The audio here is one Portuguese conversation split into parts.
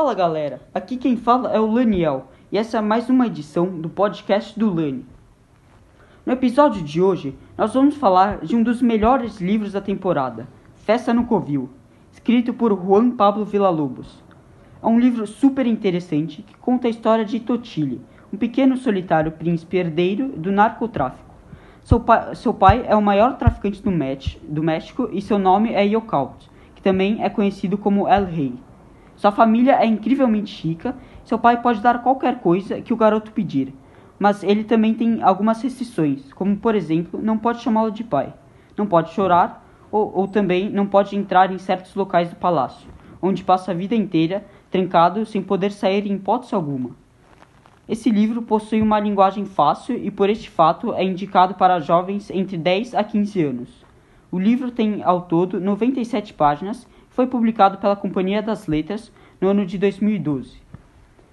Fala galera, aqui quem fala é o Laniel e essa é mais uma edição do podcast do Lani. No episódio de hoje, nós vamos falar de um dos melhores livros da temporada, Festa no Covil, escrito por Juan Pablo Villalobos. É um livro super interessante que conta a história de Totile, um pequeno solitário príncipe herdeiro do narcotráfico. Seu pai, seu pai é o maior traficante do, do México e seu nome é Yokaut, que também é conhecido como El Rei. Sua família é incrivelmente rica, seu pai pode dar qualquer coisa que o garoto pedir, mas ele também tem algumas restrições, como por exemplo, não pode chamá-lo de pai, não pode chorar ou, ou também não pode entrar em certos locais do palácio, onde passa a vida inteira trancado sem poder sair em hipótese alguma. Esse livro possui uma linguagem fácil e, por este fato, é indicado para jovens entre 10 a 15 anos. O livro tem, ao todo, 97 páginas foi publicado pela Companhia das Letras no ano de 2012.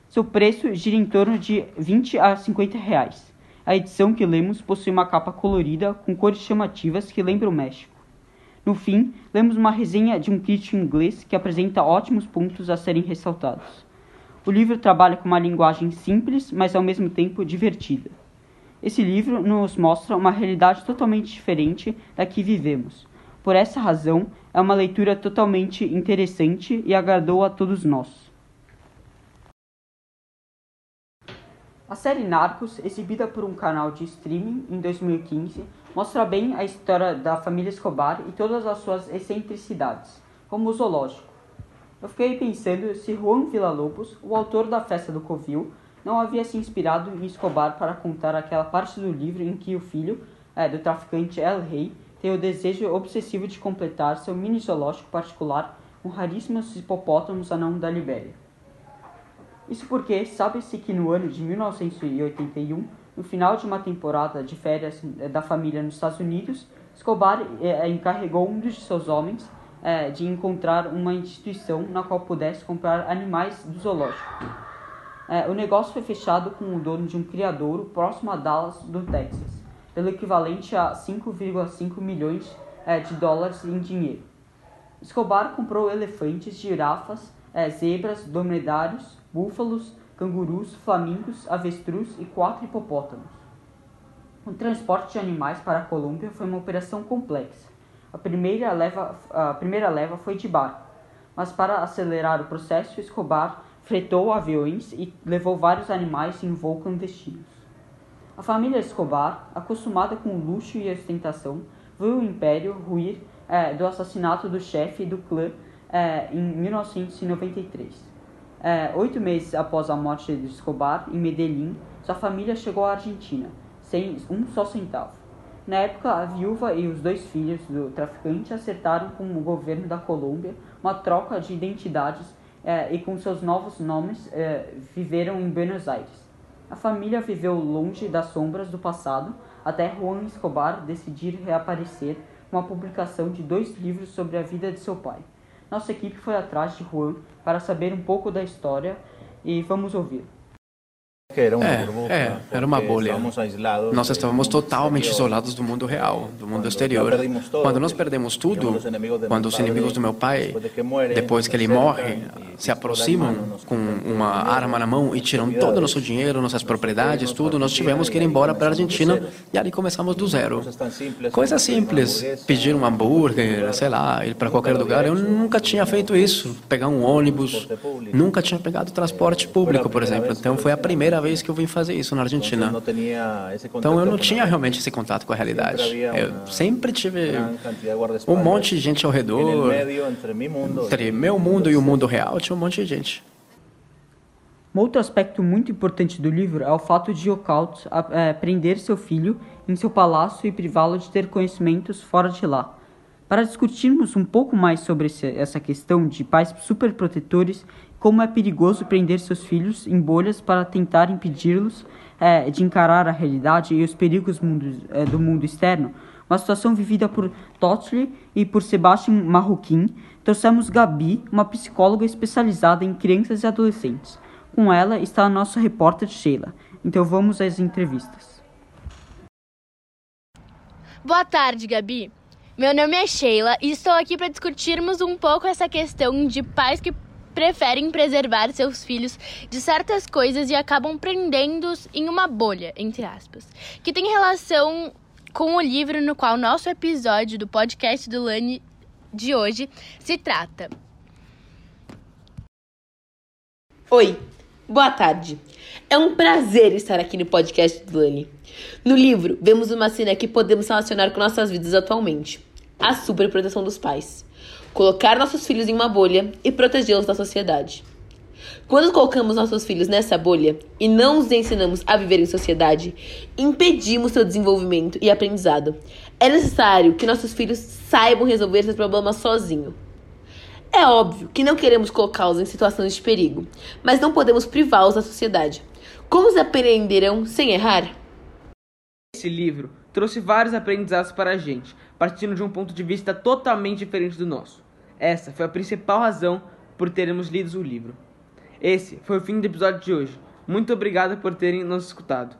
Seu preço gira em torno de 20 a 50 reais. A edição que lemos possui uma capa colorida com cores chamativas que lembram o México. No fim, lemos uma resenha de um crítico inglês que apresenta ótimos pontos a serem ressaltados. O livro trabalha com uma linguagem simples, mas ao mesmo tempo divertida. Esse livro nos mostra uma realidade totalmente diferente da que vivemos, por essa razão, é uma leitura totalmente interessante e agradou a todos nós. A série Narcos, exibida por um canal de streaming em 2015, mostra bem a história da família Escobar e todas as suas excentricidades, como o zoológico. Eu fiquei pensando se Juan Villa-Lobos, o autor da Festa do Covil, não havia se inspirado em Escobar para contar aquela parte do livro em que o filho é, do traficante El Rey tem o desejo obsessivo de completar seu mini zoológico particular com raríssimos hipopótamos anão da Libéria. Isso porque sabe-se que no ano de 1981, no final de uma temporada de férias eh, da família nos Estados Unidos, Escobar eh, encarregou um dos seus homens eh, de encontrar uma instituição na qual pudesse comprar animais do zoológico. o negócio foi fechado com o dono de um criadouro próximo a Dallas, do Texas pelo equivalente a 5,5 milhões é, de dólares em dinheiro. Escobar comprou elefantes, girafas, é, zebras, dromedários, búfalos, cangurus, flamingos, avestruz e quatro hipopótamos. O transporte de animais para a Colômbia foi uma operação complexa. A primeira leva, a primeira leva foi de barco, mas para acelerar o processo, Escobar fretou aviões e levou vários animais em voo clandestinos. A família Escobar, acostumada com o luxo e a ostentação, viu o império ruir é, do assassinato do chefe do clã é, em 1993. É, oito meses após a morte de Escobar, em Medellín, sua família chegou à Argentina, sem um só centavo. Na época, a viúva e os dois filhos do traficante acertaram com o governo da Colômbia uma troca de identidades é, e, com seus novos nomes, é, viveram em Buenos Aires. A família viveu longe das sombras do passado até Juan Escobar decidir reaparecer com a publicação de dois livros sobre a vida de seu pai. Nossa equipe foi atrás de Juan para saber um pouco da história e vamos ouvir. É, é, era uma bolha. Nós estávamos totalmente isolados do mundo real, do mundo exterior. Quando nós perdemos tudo, quando os inimigos do meu pai, depois que ele morre, se aproximam com uma arma na mão e tiram todo o nosso dinheiro, nossas propriedades, tudo, nós tivemos que ir embora para a Argentina e ali começamos do zero. Coisa simples, pedir um hambúrguer, sei lá, ir para qualquer lugar. Eu nunca tinha feito isso, pegar um ônibus, nunca tinha pegado transporte público, por exemplo. Então foi a primeira vez que eu vim fazer isso na Argentina. Então eu não tinha realmente esse contato com a realidade. Eu sempre tive um monte de gente ao redor, entre meu mundo e o mundo real tinha um monte de gente. Um outro aspecto muito importante do livro é o fato de Occult é, prender seu filho em seu palácio e privá-lo de ter conhecimentos fora de lá. Para discutirmos um pouco mais sobre essa questão de pais superprotetores, como é perigoso prender seus filhos em bolhas para tentar impedi-los é, de encarar a realidade e os perigos mundo, é, do mundo externo, uma situação vivida por Totley e por Sebastian Marroquin, trouxemos Gabi, uma psicóloga especializada em crianças e adolescentes. Com ela está a nossa repórter Sheila. Então vamos às entrevistas. Boa tarde, Gabi. Meu nome é Sheila e estou aqui para discutirmos um pouco essa questão de pais que preferem preservar seus filhos de certas coisas e acabam prendendo-os em uma bolha, entre aspas, que tem relação com o livro no qual nosso episódio do podcast do Lani de hoje se trata. Oi, boa tarde. É um prazer estar aqui no podcast do Lani. No livro, vemos uma cena que podemos relacionar com nossas vidas atualmente: a superproteção dos pais. Colocar nossos filhos em uma bolha e protegê-los da sociedade. Quando colocamos nossos filhos nessa bolha e não os ensinamos a viver em sociedade, impedimos seu desenvolvimento e aprendizado. É necessário que nossos filhos saibam resolver seus problemas sozinhos. É óbvio que não queremos colocá-los em situações de perigo, mas não podemos privá-los da sociedade. Como eles aprenderão sem errar? Esse livro trouxe vários aprendizados para a gente, partindo de um ponto de vista totalmente diferente do nosso. Essa foi a principal razão por termos lido o livro. Esse foi o fim do episódio de hoje. Muito obrigado por terem nos escutado.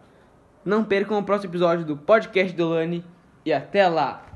Não percam o próximo episódio do podcast do Lani e até lá!